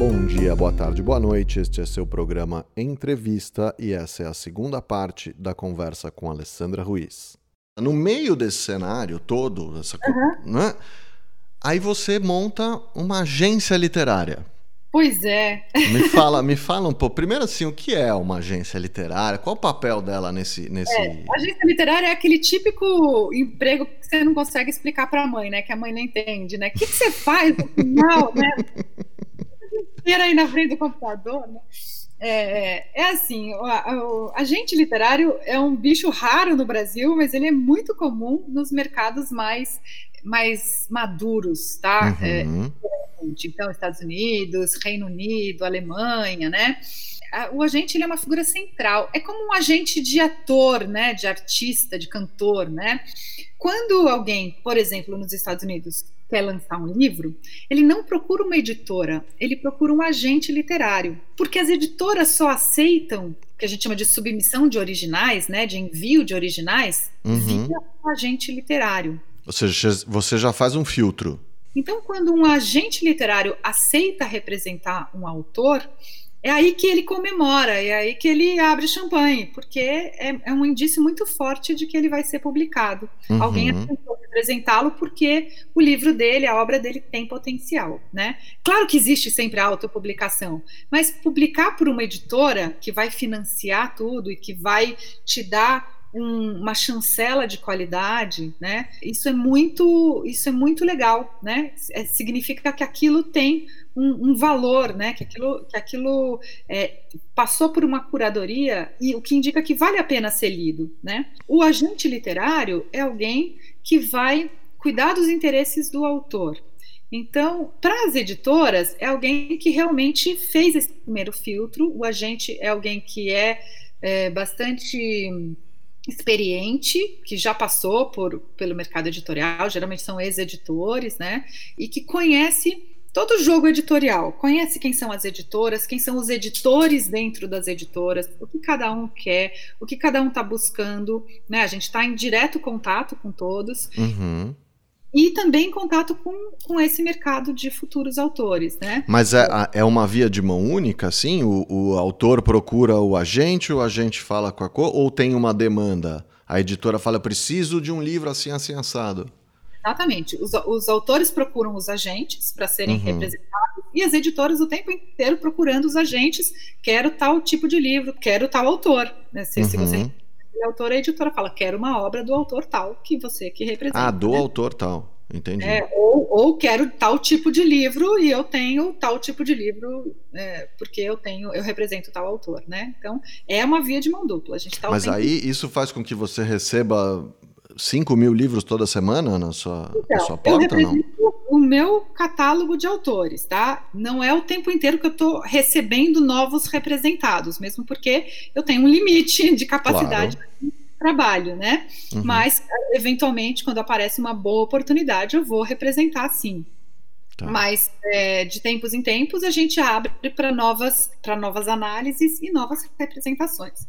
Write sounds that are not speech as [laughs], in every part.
Bom dia, boa tarde, boa noite. Este é seu programa Entrevista e essa é a segunda parte da conversa com Alessandra Ruiz. No meio desse cenário todo, essa, uhum. né, aí você monta uma agência literária. Pois é. Me fala, me fala um pouco. Primeiro, assim, o que é uma agência literária? Qual o papel dela nesse. nesse... É, agência literária é aquele típico emprego que você não consegue explicar para a mãe, né? Que a mãe não entende, né? O que, que você faz no final, né? [laughs] Inteira aí na frente do computador, né? É, é assim, o, o agente literário é um bicho raro no Brasil, mas ele é muito comum nos mercados mais mais maduros, tá? Uhum. É, então, Estados Unidos, Reino Unido, Alemanha, né? O agente ele é uma figura central. É como um agente de ator, né? De artista, de cantor, né? Quando alguém, por exemplo, nos Estados Unidos, quer lançar um livro, ele não procura uma editora, ele procura um agente literário, porque as editoras só aceitam que a gente chama de submissão de originais, né, de envio de originais, uhum. via um agente literário. Ou seja, você já faz um filtro. Então, quando um agente literário aceita representar um autor, é aí que ele comemora, é aí que ele abre champanhe, porque é, é um indício muito forte de que ele vai ser publicado. Uhum. Alguém aceitou representá-lo porque o livro dele, a obra dele tem potencial, né? Claro que existe sempre a autopublicação, mas publicar por uma editora que vai financiar tudo e que vai te dar um, uma chancela de qualidade, né? Isso é muito, isso é muito legal, né? É, significa que aquilo tem um, um, valor, né? Que aquilo, que aquilo é, passou por uma curadoria e o que indica que vale a pena ser lido, né? O agente literário é alguém que vai cuidar dos interesses do autor. Então, para as editoras, é alguém que realmente fez esse primeiro filtro. O agente é alguém que é, é bastante experiente, que já passou por, pelo mercado editorial, geralmente são ex-editores, né? E que conhece todo o jogo editorial, conhece quem são as editoras, quem são os editores dentro das editoras, o que cada um quer, o que cada um está buscando, né? A gente está em direto contato com todos. Uhum e também em contato com, com esse mercado de futuros autores, né? Mas é, é uma via de mão única, assim? O, o autor procura o agente, o agente fala com a cor, ou tem uma demanda? A editora fala, preciso de um livro assim, assim, assado. Exatamente. Os, os autores procuram os agentes para serem uhum. representados e as editoras o tempo inteiro procurando os agentes. Quero tal tipo de livro, quero tal autor. Né? Se, uhum. se você é autor, a editora fala, quero uma obra do autor tal, que você que representa. Ah, do né? autor tal. Entendi. É, ou, ou, quero tal tipo de livro e eu tenho tal tipo de livro é, porque eu tenho, eu represento tal autor, né? Então é uma via de mão dupla. A gente tá Mas aí isso faz com que você receba 5 mil livros toda semana na sua, então, na sua porta, eu não? O meu catálogo de autores, tá? Não é o tempo inteiro que eu estou recebendo novos representados, mesmo porque eu tenho um limite de capacidade claro. de trabalho, né? Uhum. Mas, eventualmente, quando aparece uma boa oportunidade, eu vou representar sim. Tá. Mas é, de tempos em tempos a gente abre para novas, novas análises e novas representações.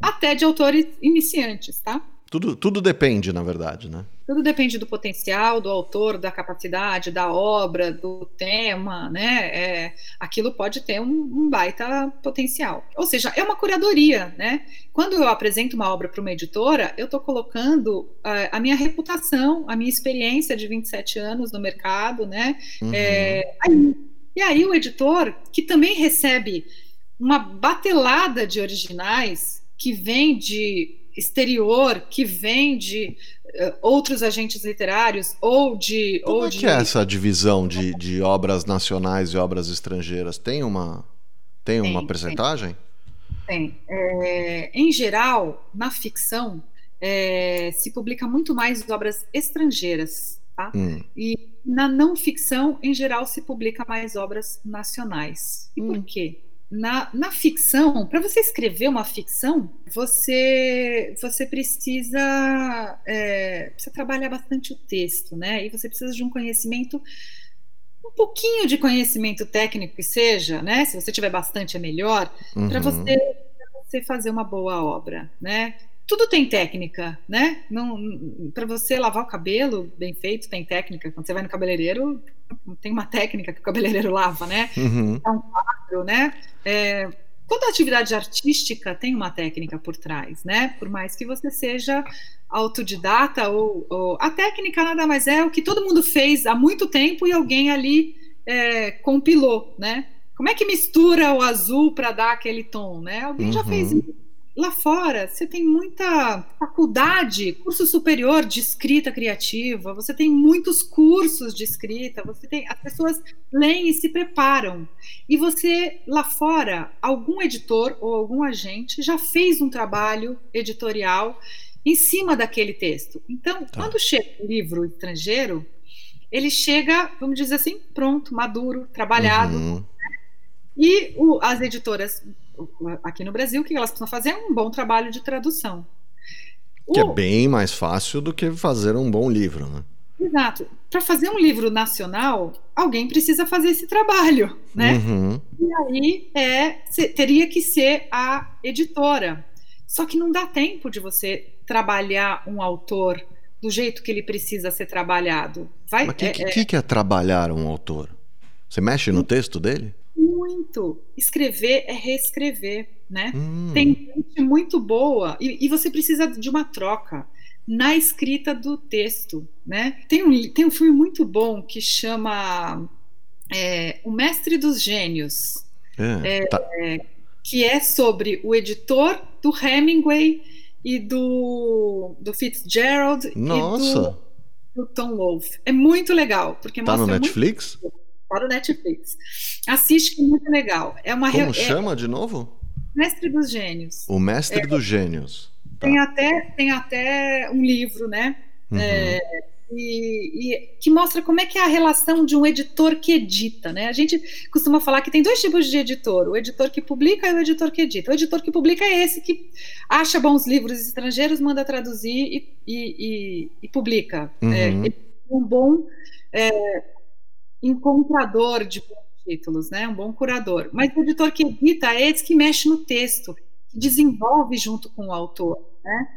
Até de autores iniciantes, tá? Tudo, tudo depende, na verdade, né? Tudo depende do potencial, do autor, da capacidade, da obra, do tema, né? É, aquilo pode ter um, um, baita potencial. Ou seja, é uma curadoria, né? Quando eu apresento uma obra para uma editora, eu estou colocando uh, a minha reputação, a minha experiência de 27 anos no mercado, né? Uhum. É, aí, e aí o editor, que também recebe uma batelada de originais que vem de exterior que vem de uh, outros agentes literários ou de. Como ou é de... que é essa divisão de, de obras nacionais e obras estrangeiras? Tem uma, tem, tem uma percentagem? Tem. tem. É, em geral, na ficção, é, se publica muito mais obras estrangeiras. Tá? Hum. E na não ficção, em geral, se publica mais obras nacionais. E hum. por quê? Na, na ficção, para você escrever uma ficção, você você precisa, é, precisa trabalhar bastante o texto, né? E você precisa de um conhecimento, um pouquinho de conhecimento técnico que seja, né? Se você tiver bastante é melhor, uhum. para você, você fazer uma boa obra, né? tudo tem técnica, né? Para você lavar o cabelo bem feito, tem técnica. Quando você vai no cabeleireiro, tem uma técnica que o cabeleireiro lava, né? Uhum. É um quadro, né? É, toda atividade artística tem uma técnica por trás, né? Por mais que você seja autodidata ou, ou, a técnica nada mais é o que todo mundo fez há muito tempo e alguém ali é, compilou, né? Como é que mistura o azul para dar aquele tom, né? Alguém uhum. já fez isso lá fora você tem muita faculdade, curso superior de escrita criativa, você tem muitos cursos de escrita, você tem as pessoas leem e se preparam. E você lá fora, algum editor ou algum agente já fez um trabalho editorial em cima daquele texto. Então, tá. quando chega um livro estrangeiro, ele chega, vamos dizer assim, pronto, maduro, trabalhado. Uhum. E o, as editoras aqui no Brasil, o que elas precisam fazer é um bom trabalho de tradução. Que é o... é bem mais fácil do que fazer um bom livro, né? Exato. Para fazer um livro nacional, alguém precisa fazer esse trabalho, né? Uhum. E aí é, teria que ser a editora. Só que não dá tempo de você trabalhar um autor do jeito que ele precisa ser trabalhado. Vai, Mas o que, é, que, que, é trabalhar um autor? Você mexe no texto dele? Muito. Escrever é reescrever, né? Hum. Tem gente muito boa e, e, você precisa de uma troca na escrita do texto, né? Tem um, tem um filme muito bom que chama é, O Mestre dos Gênios, é, é, tá. que é sobre o editor do Hemingway e do, do Fitzgerald Nossa. e do, do Tom Wolfe. É muito legal, porque tá no Netflix? Muito para o Netflix. Assiste que é muito legal. É uma Como chama de novo? Mestre dos Gênios. O Mestre é, dos Gênios. Tá. Tem, até, tem até um livro, né? Uhum. É, e, e, que mostra como é que é a relação de um editor que edita, né? A gente costuma falar que tem dois tipos de editor: o editor que publica e o editor que edita. O editor que publica é esse que acha bons livros estrangeiros, manda traduzir e, e, e publica. Uhum. É, um bom é, encontrador de títulos, né? Um bom curador. Mas o editor que edita é esse que mexe no texto, que desenvolve junto com o autor, né?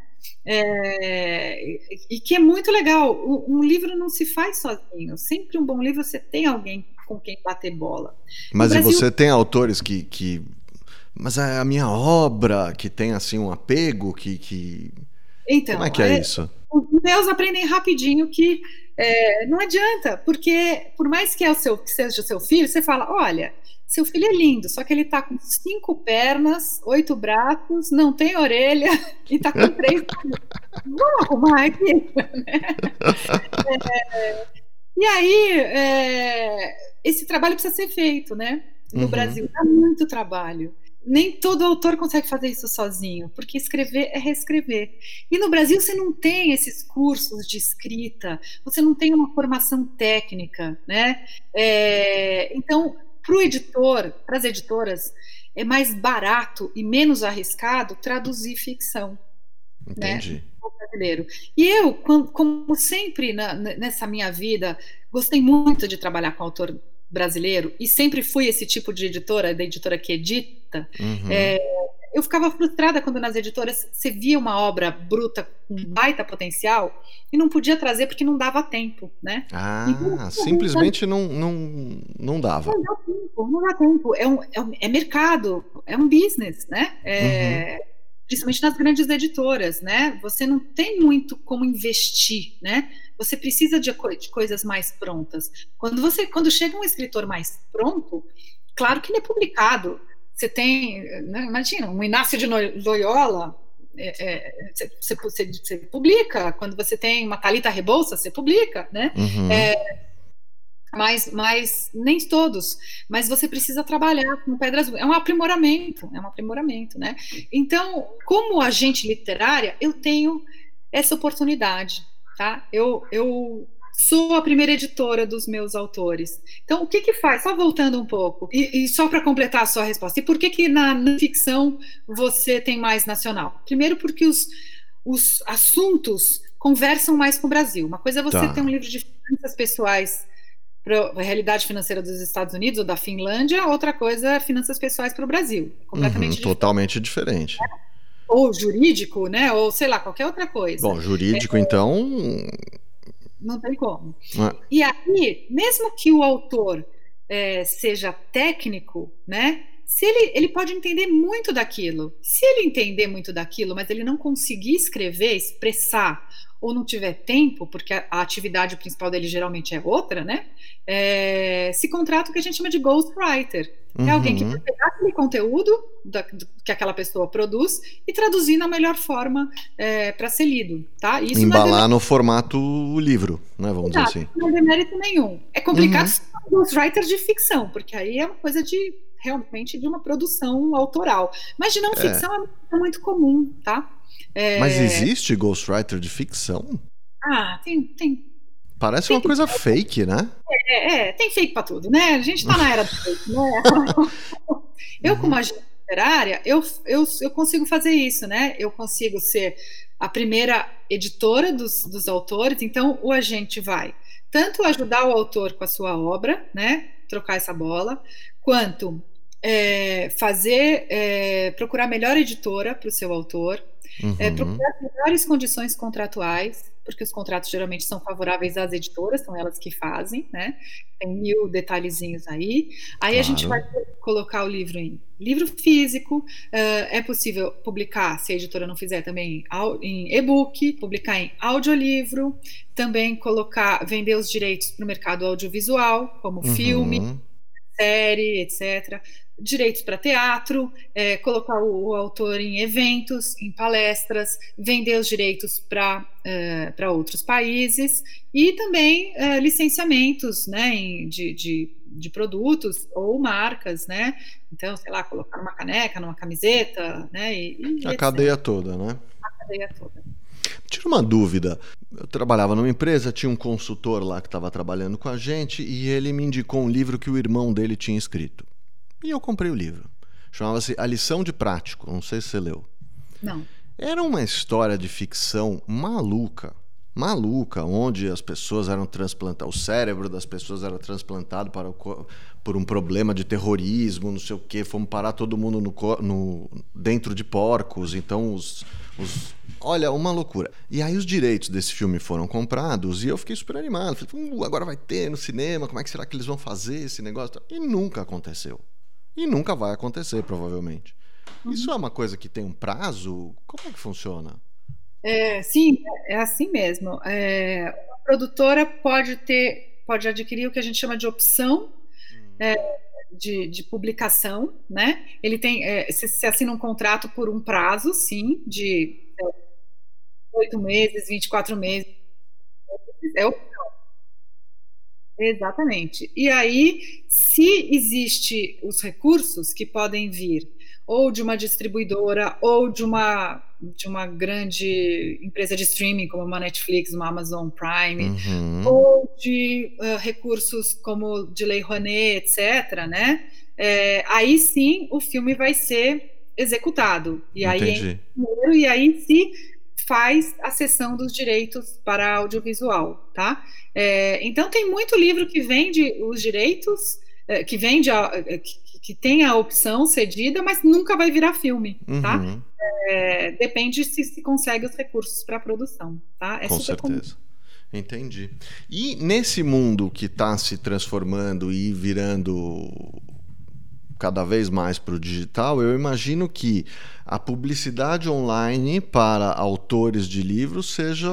É, e que é muito legal. Um livro não se faz sozinho. Sempre um bom livro você tem alguém com quem bater bola. Mas Brasil... e você tem autores que, que, mas é a minha obra que tem assim um apego que, que... Então, como é que é, é isso? Os meus aprendem rapidinho que é, não adianta, porque por mais que, é o seu, que seja o seu filho, você fala: olha, seu filho é lindo, só que ele está com cinco pernas, oito braços, não tem orelha e está com três. Vamos arrumar aqui. é, e aí, é, esse trabalho precisa ser feito, né? No uhum. Brasil, dá muito trabalho nem todo autor consegue fazer isso sozinho, porque escrever é reescrever. E no Brasil você não tem esses cursos de escrita, você não tem uma formação técnica, né? É, então, para o editor, para as editoras, é mais barato e menos arriscado traduzir ficção. Né? Entendi. Né? Brasileiro. E eu, como sempre na, nessa minha vida, gostei muito de trabalhar com autor brasileiro e sempre fui esse tipo de editora, da editora que edita, uhum. é, eu ficava frustrada quando nas editoras você via uma obra bruta com baita potencial e não podia trazer porque não dava tempo, né? Ah, então, simplesmente não, não, não dava. Não dá tempo, não dá tempo. É, um, é, um, é mercado, é um business, né? É, uhum. Principalmente nas grandes editoras, né? Você não tem muito como investir, né? Você precisa de, de coisas mais prontas. Quando você, quando chega um escritor mais pronto, claro que ele é publicado. Você tem, né, imagina, um Inácio de Loyola, é, é, você, você, você, publica. Quando você tem uma Talita Rebouça, você publica, né? Uhum. É, mas, mas nem todos. Mas você precisa trabalhar com pedras. É um aprimoramento, é um aprimoramento, né? Então, como agente literária, eu tenho essa oportunidade tá? Eu, eu sou a primeira editora dos meus autores. Então, o que que faz? Só voltando um pouco, e, e só para completar a sua resposta, e por que que na, na, ficção você tem mais nacional? Primeiro porque os, os assuntos conversam mais com o Brasil. Uma coisa é você tá. ter um livro de finanças pessoais para a realidade financeira dos Estados Unidos ou da Finlândia, outra coisa é finanças pessoais para o Brasil. Completamente uhum, diferente. Totalmente diferente. É ou jurídico, né? Ou sei lá, qualquer outra coisa. Bom, jurídico, é, então. Não tem como. É. E aí, mesmo que o autor é, seja técnico, né? Se ele, ele pode entender muito daquilo. Se ele entender muito daquilo, mas ele não conseguir escrever, expressar, ou não tiver tempo, porque a, a atividade principal dele geralmente é outra, né? É, se contrata o que a gente chama de ghostwriter. Uhum. É alguém que vai pegar aquele conteúdo da, do, que aquela pessoa produz e traduzir na melhor forma é, para ser lido, tá? Isso Embalar no formato livro, né? Vamos Exato, dizer assim. Não é mérito nenhum. É complicado uhum. Ghostwriter de ficção, porque aí é uma coisa de realmente de uma produção autoral. Mas de não é. ficção é muito comum, tá? É... Mas existe ghostwriter de ficção? Ah, tem, tem Parece tem uma coisa que... fake, né? É, é, tem fake para tudo, né? A gente tá na era do fake, né? [laughs] eu, como agente literária, eu, eu, eu consigo fazer isso, né? Eu consigo ser a primeira editora dos, dos autores, então o agente vai tanto ajudar o autor com a sua obra, né? Trocar essa bola, quanto é, fazer, é, procurar melhor editora para o seu autor, é, uhum. é, procurar melhores condições contratuais, porque os contratos geralmente são favoráveis às editoras, são elas que fazem, né? Tem mil detalhezinhos aí. Aí claro. a gente vai colocar o livro em livro físico, uh, é possível publicar, se a editora não fizer também, em e-book, publicar em audiolivro, também colocar, vender os direitos para o mercado audiovisual, como uhum. filme, série, etc direitos para teatro, é, colocar o, o, autor em eventos, em palestras, vender os direitos para é, outros países e também é, licenciamentos né, em, de, de, de, produtos ou marcas, né? Então, sei lá, colocar uma caneca, numa camiseta, né? E, e a cadeia toda, né? A cadeia toda. Tira uma dúvida. Eu trabalhava numa empresa, tinha um consultor lá que estava trabalhando com a gente e ele me indicou um livro que o irmão dele tinha escrito. E eu comprei o livro. Chamava-se A Lição de Prático. Não sei se você leu. Não. Era uma história de ficção maluca. Maluca, onde as pessoas eram transplantadas, o cérebro das pessoas era transplantado para o, por um problema de terrorismo, não sei o quê. Fomos parar todo mundo no, no, dentro de porcos, então os, os, Olha, uma loucura. E aí os direitos desse filme foram comprados e eu fiquei super animado. Falei, uh, agora vai ter no cinema, como é que será que eles vão fazer esse negócio? E nunca aconteceu. E nunca vai acontecer, provavelmente. Uhum. Isso é uma coisa que tem um prazo? Como é que funciona? É, sim, é assim mesmo. É, a produtora pode ter, pode adquirir o que a gente chama de opção uhum. é, de, de, publicação, né? Ele tem, é, se, se, assina um contrato por um prazo, sim, de é, oito meses, 24 meses. É opção. Exatamente. E aí, se existe os recursos que podem vir ou de uma distribuidora ou de uma de uma grande empresa de streaming como uma Netflix, uma Amazon Prime, uhum. ou de uh, recursos como de Lei Rouanet, etc., né? É, aí sim o filme vai ser executado. E Entendi. aí, e aí se faz a cessão dos direitos para audiovisual, tá? É, então tem muito livro que vende os direitos, é, que vende é, que, tem a opção cedida, mas nunca vai virar filme, tá? Uhum. É, depende se se consegue os recursos para a produção, tá? É Com certeza. Comum. Entendi. E nesse mundo que está se transformando e virando cada vez mais para o digital, eu imagino que a publicidade online para autores de livros seja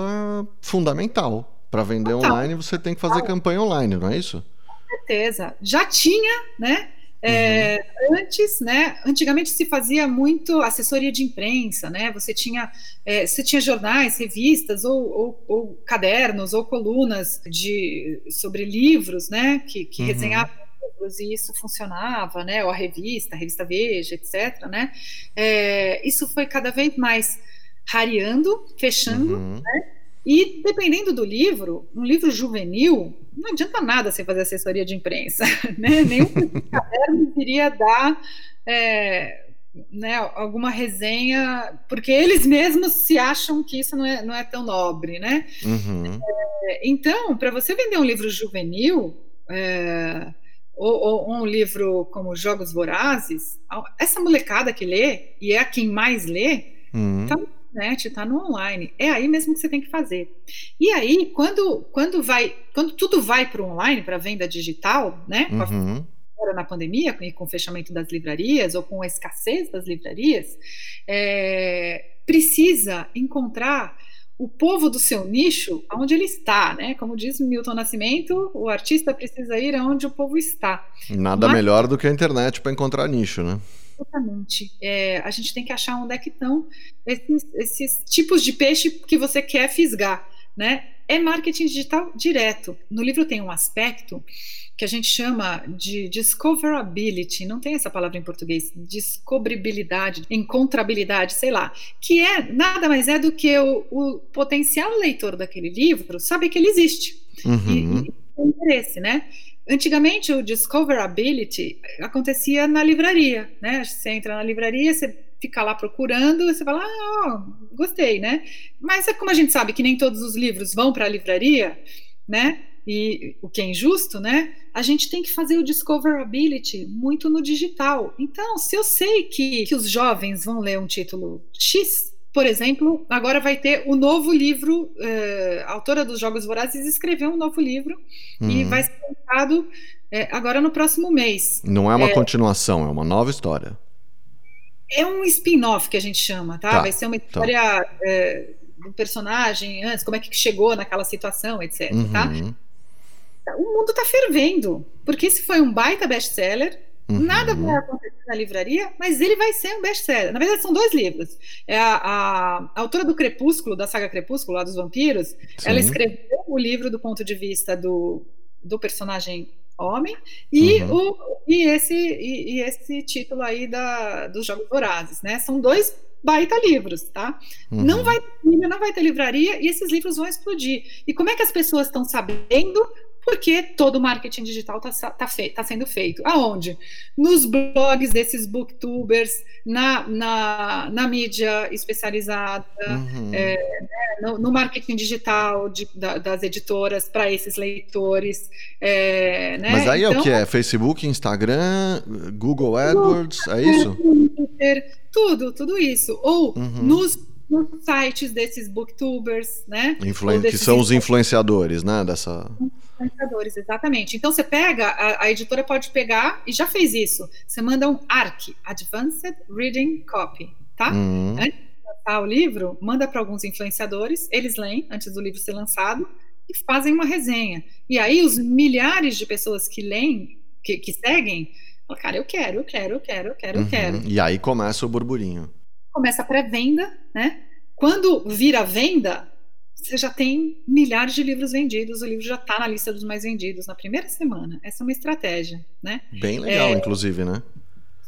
fundamental. Para vender online, você tem que fazer campanha online, não é isso? Com certeza. Já tinha, né? É, uhum. Antes, né? Antigamente se fazia muito assessoria de imprensa, né? Você tinha, é, você tinha jornais, revistas ou, ou, ou, cadernos ou colunas de sobre livros, né? Que, que uhum. resenhavam livros e isso funcionava, né? Ou a revista, a revista Veja, etc. Né? É, isso foi cada vez mais rareando, fechando, uhum. né? E dependendo do livro, um livro juvenil, não adianta nada você fazer assessoria de imprensa, [laughs] né? Nenhum caderno iria dar é, né, alguma resenha, porque eles mesmos se acham que isso não é, não é tão nobre, né? Uhum. É, então, para você vender um livro juvenil, é, ou, ou, um livro como Jogos Vorazes, essa molecada que lê, e é a quem mais lê, Uhum. Tá internet, tá no online. É aí mesmo que você tem que fazer. E aí, quando, quando vai, quando tudo vai para o online, para venda digital, né? Uhum. Agora na pandemia, e com o fechamento das livrarias, ou com a escassez das livrarias, é, precisa encontrar o povo do seu nicho onde ele está, né? Como diz Milton Nascimento, o artista precisa ir aonde o povo está. Nada Mas... melhor do que a internet para encontrar nicho, né? Exatamente. É, a gente tem que achar onde é que estão esses, esses tipos de peixe que você quer fisgar, né? É marketing digital direto. No livro tem um aspecto que a gente chama de discoverability, não tem essa palavra em português, descobribilidade, encontrabilidade, sei lá, que é nada mais é do que o, o potencial leitor daquele livro saber que ele existe uhum. e, e interesse, né? Antigamente o discoverability acontecia na livraria, né? Você entra na livraria, você fica lá procurando, você fala, ah, gostei, né? Mas é como a gente sabe que nem todos os livros vão para a livraria, né? e o que é injusto, né? A gente tem que fazer o discoverability muito no digital. Então, se eu sei que, que os jovens vão ler um título X, por exemplo, agora vai ter o novo livro, eh, a autora dos Jogos Vorazes escreveu um novo livro uhum. e vai ser lançado eh, agora no próximo mês. Não é uma é, continuação, é uma nova história. É um spin-off que a gente chama, tá? tá vai ser uma tá. história tá. eh, do personagem antes, como é que chegou naquela situação, etc, tá? uhum. tá? o mundo está fervendo, porque esse foi um baita best-seller, Uhum. Nada vai acontecer na livraria, mas ele vai ser um best-seller. Na verdade, são dois livros. É a, a, a, autora do Crepúsculo, da saga Crepúsculo, lá dos vampiros, Sim. ela escreveu o livro do ponto de vista do, do personagem homem e, uhum. o, e, esse, e, e, esse título aí da, dos Jogos Vorazes, né? São dois baita livros, tá? Uhum. Não vai não vai ter livraria e esses livros vão explodir. E como é que as pessoas estão sabendo? Porque todo o marketing digital está tá, tá sendo feito. Aonde? Nos blogs desses booktubers, na, na, na mídia especializada, uhum. é, né, no, no, marketing digital de, da, das editoras para esses leitores. É, né? Mas aí então, é o que? É Facebook, Instagram, Google AdWords, é isso? Twitter, tudo, tudo isso. Ou uhum. nos nos sites desses booktubers, né? Influen que são os influenciadores, né? Dessa influenciadores, exatamente. Então você pega, a, a, editora pode pegar e já fez isso. Você manda um ARC, Advanced Reading Copy, tá? Uhum. Antes de lançar o livro, manda para alguns influenciadores, eles leem antes do livro ser lançado e fazem uma resenha. E aí os milhares de pessoas que leem, que, que seguem, falam, cara, eu quero, eu quero, eu quero, eu quero, uhum. eu quero. E aí começa o burburinho. Começa a pré-venda, né? Quando vira venda, você já tem milhares de livros vendidos, o livro já está na lista dos mais vendidos na primeira semana. Essa é uma estratégia, né? Bem legal, é... inclusive, né?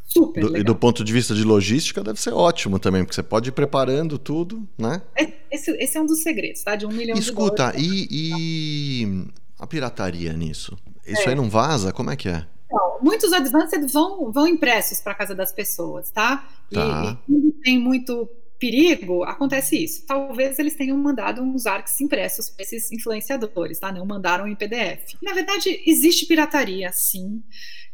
Super do, legal. E do ponto de vista de logística deve ser ótimo também, porque você pode ir preparando tudo, né? É, esse, esse, é um dos segredos, tá? De um milhão Escuta, de dólares. Escuta, e, e a pirataria nisso? Isso é. aí não vaza? Como é que é? Então, muitos advanced vão, vão impressos para casa das pessoas, tá? tá. E, e tem muito perigo, acontece isso. Talvez eles tenham mandado uns arcs impressos para esses influenciadores, tá? Não mandaram em PDF. Na verdade, existe pirataria, sim.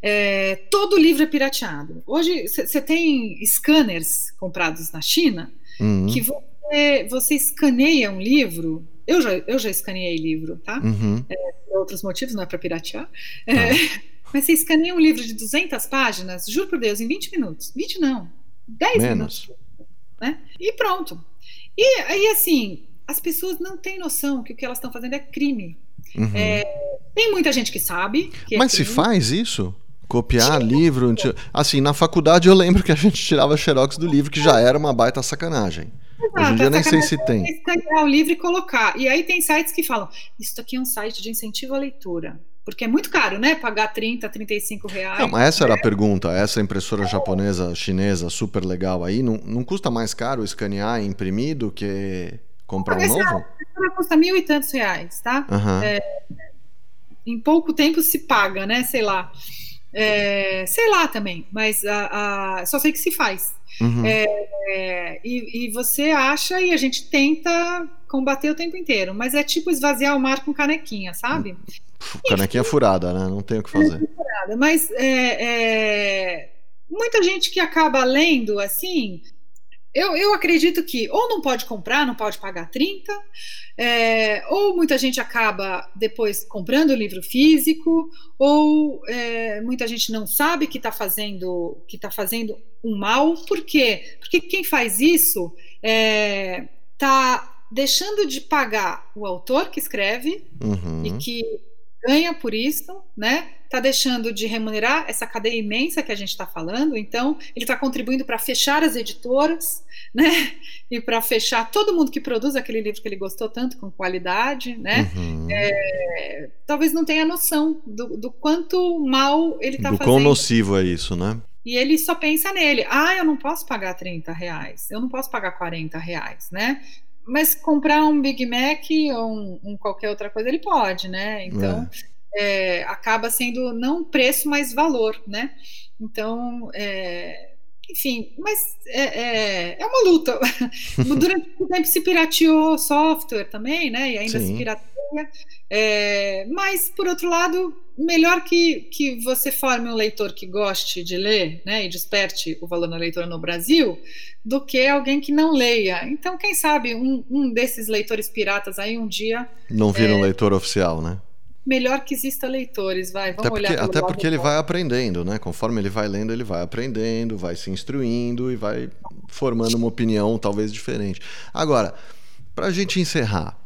É, todo livro é pirateado. Hoje, você tem scanners comprados na China uhum. que você, você escaneia um livro. Eu já, eu já escaneei livro, tá? Uhum. É, por outros motivos, não é para piratear. É, ah. Mas você escaneia um livro de 200 páginas, juro por Deus, em 20 minutos. 20 não, 10 Menos. minutos né? E pronto. E aí, assim, as pessoas não têm noção que o que elas estão fazendo é crime. Uhum. É, tem muita gente que sabe. Que é Mas é se faz isso? Copiar Sim. livro? Assim, na faculdade eu lembro que a gente tirava xerox do livro, que já era uma baita sacanagem. Exato, Hoje em dia nem sei se tem. É o livro e colocar. E aí tem sites que falam: Isso aqui é um site de incentivo à leitura porque é muito caro, né? Pagar 30, 35 reais. Não, mas essa era a pergunta. Essa impressora japonesa, chinesa, super legal aí, não, não custa mais caro escanear e imprimir do que comprar um novo? A custa mil e tantos reais, tá? Uhum. É, em pouco tempo se paga, né? Sei lá. É, sei lá também, mas a, a, só sei que se faz. Uhum. É, é, e, e, você acha e a gente tenta combater o tempo inteiro, mas é tipo esvaziar o mar com canequinha, sabe? Canequinha furada, né? Não tem o que fazer. Furada, mas é, é, muita gente que acaba lendo assim, eu, eu acredito que ou não pode comprar, não pode pagar 30, é, ou muita gente acaba depois comprando o livro físico, ou é, muita gente não sabe que está fazendo que está fazendo um mal. Por quê? Porque quem faz isso está é, tá deixando de pagar o autor que escreve uhum. e que ganha por isso, né? Está deixando de remunerar essa cadeia imensa que a gente está falando. Então, ele está contribuindo para fechar as editoras, né? [laughs] E para fechar todo mundo que produz aquele livro que ele gostou tanto, com qualidade, né? Uhum. É, talvez não tenha noção do, do quanto mal ele está fazendo. Do quão nocivo é isso, né? E ele só pensa nele. Ah, eu não posso pagar 30 reais, eu não posso pagar 40 reais, né? Mas comprar um Big Mac ou um, um qualquer outra coisa ele pode, né? Então é. É, acaba sendo não preço, mas valor, né? Então, é, enfim, mas é, é, é, uma luta. [laughs] Durante o tempo se pirateou software também, né? E ainda Sim. se pirateia. É, mas, por outro lado, melhor que, que você forme um leitor que goste de ler, né? E desperte o valor na leitura no Brasil, do que alguém que não leia. Então, quem sabe um, um desses leitores piratas aí um dia. Não vira um é, leitor oficial, né? Melhor que exista leitores, vai. Vamos até porque, olhar Até porque ele vai aprendendo, né? Conforme ele vai lendo, ele vai aprendendo, vai se instruindo e vai formando uma opinião talvez diferente. Agora, para a gente encerrar,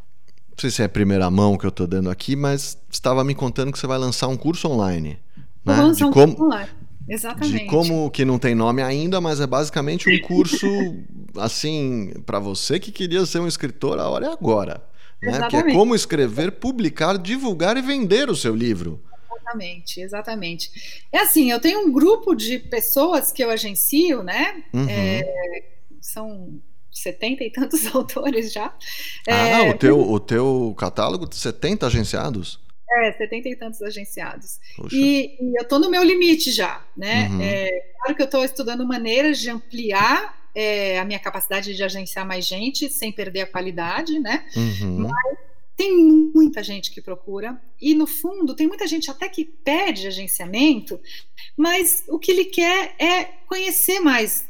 não sei se é a primeira mão que eu estou dando aqui, mas estava me contando que você vai lançar um curso online. Né? Vou lançar um como... curso online Exatamente. De como que não tem nome ainda, mas é basicamente um curso [laughs] assim para você que queria ser um escritor, a hora é agora. Né? Que é como escrever, publicar, divulgar e vender o seu livro. Exatamente, exatamente. É assim, eu tenho um grupo de pessoas que eu agencio, né? Uhum. É, são setenta e tantos [laughs] autores já. Ah, é, o, teu, o teu catálogo, 70 agenciados? É, setenta e tantos agenciados. E, e, eu estou no meu limite já, né? Uhum. É, claro que eu estou estudando maneiras de ampliar é, a minha capacidade de agenciar mais gente sem perder a qualidade, né? Uhum. Mas tem muita gente que procura e no fundo tem muita gente até que pede agenciamento, mas o que ele quer é conhecer mais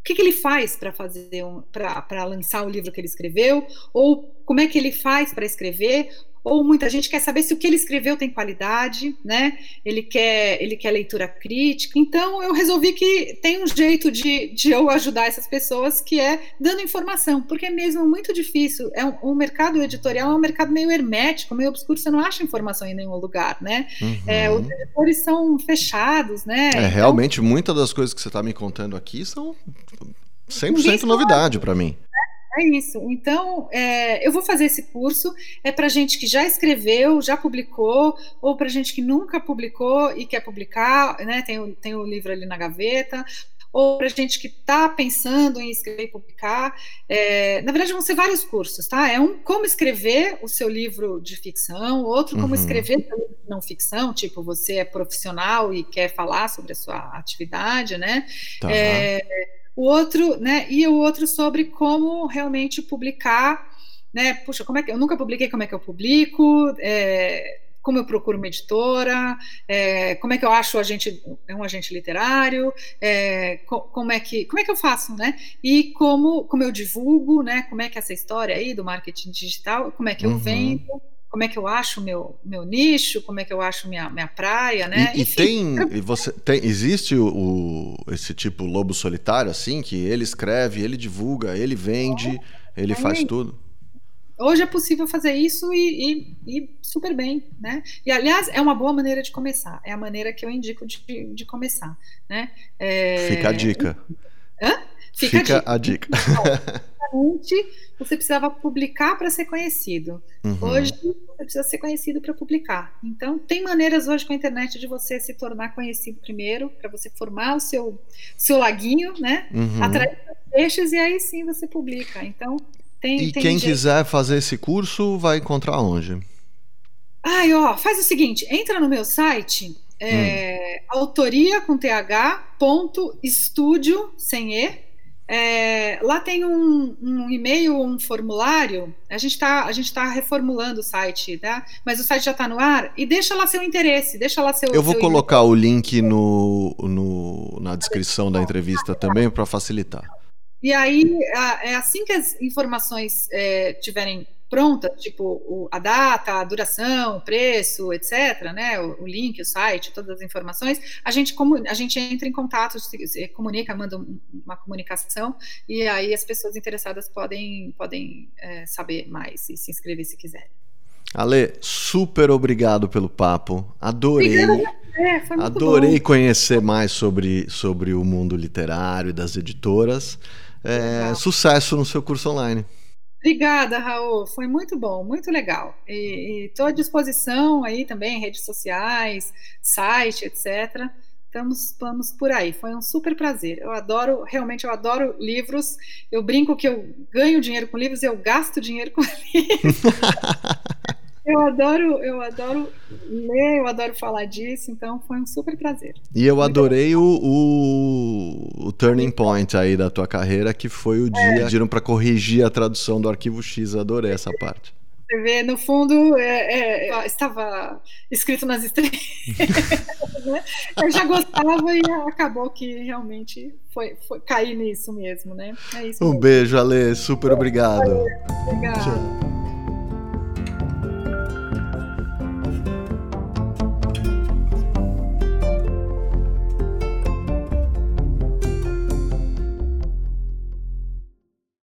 o que, que ele faz para fazer um, para lançar o livro que ele escreveu ou como é que ele faz para escrever ou muita gente quer saber se o que ele escreveu tem qualidade, né? Ele quer, ele quer leitura crítica. Então eu resolvi que tem um jeito de, de eu ajudar essas pessoas que é dando informação, porque é mesmo muito difícil. É um, um mercado editorial é um mercado meio hermético, meio obscuro, você não acha informação em nenhum lugar, né? Uhum. É, os editores são fechados, né? É, então, realmente, muitas das coisas que você está me contando aqui são 100% novidade para mim. É isso. Então, é, eu vou fazer esse curso. É para gente que já escreveu, já publicou, ou para gente que nunca publicou e quer publicar, né? Tem o, tem o livro ali na gaveta, ou para gente que está pensando em escrever e publicar. É, na verdade, vão ser vários cursos, tá? É um como escrever o seu livro de ficção, outro como uhum. escrever seu livro de não ficção, tipo, você é profissional e quer falar sobre a sua atividade, né? Tá. É, o outro, né, e o outro sobre como realmente publicar, né, puxa, como é que eu nunca publiquei, como é que eu publico, é, como eu procuro uma editora, é, como é que eu acho agente, um agente literário, é, co, como é que como é que eu faço, né? E como como eu divulgo, né? Como é que é essa história aí do marketing digital, como é que eu uhum. vendo, como é que eu acho meu meu nicho, como é que eu acho minha, minha praia, né? E, Enfim, tem, e você tem, existe o, o, esse tipo lobo solitário assim que ele escreve, ele divulga, ele vende, é, ele é. faz tudo. Hoje é possível fazer isso e, e, e, super bem, né? E aliás é uma boa maneira de começar, é a maneira que eu indico de, de começar, né? É... Fica a dica. Hã? Fica, Fica a dica. A dica. [laughs] você precisava publicar para ser conhecido. Uhum. Hoje você precisa ser conhecido para publicar. Então tem maneiras hoje com a internet de você se tornar conhecido primeiro, para você formar o seu seu laguinho, né? Uhum. Atrair peixes e aí sim você publica. Então tem. E tem quem jeito. quiser fazer esse curso vai encontrar onde? Ai, ó, faz o seguinte, entra no meu site, é, hum. autoria com th ponto estúdio sem e é, lá tem um, um, e-mail, um formulário. A gente está tá reformulando o site, tá? Mas o site já está no ar. E deixa lá seu interesse, deixa lá seu. Eu vou seu colocar o link no, no, na descrição da entrevista também para facilitar. E aí, é assim que as informações é, tiverem prontas, tipo o, a data, a duração, o preço, etc., né, o, o, link, o site, todas as informações, a gente, como, a gente entra em contato, se, se comunica, manda uma comunicação, e aí as pessoas interessadas podem, podem é, saber mais e se inscrever se quiserem. Ale, super obrigado pelo papo. Adorei. É, adorei bom. conhecer mais sobre, sobre o mundo literário e das editoras. É, sucesso no seu curso online. Obrigada, Raul. Foi muito bom, muito legal. E estou à disposição aí também, redes sociais, site, etc. Estamos, estamos por aí. Foi um super prazer. Eu adoro, realmente, eu adoro livros. Eu brinco que eu ganho dinheiro com livros, eu gasto dinheiro com [laughs] livros. [laughs] Eu adoro, eu adoro ler, eu adoro falar disso, então foi um super prazer. E eu adorei o, o, o, turning point aí da tua carreira, que foi o dia é. que pediram para corrigir a tradução do arquivo X. Adorei essa parte. Você vê, no fundo, é, é, estava escrito nas estrelas. [laughs] né? Eu já gostava e acabou que realmente foi, foi cair nisso mesmo, né? É um mesmo. beijo, Ale. Super obrigado. Obrigado.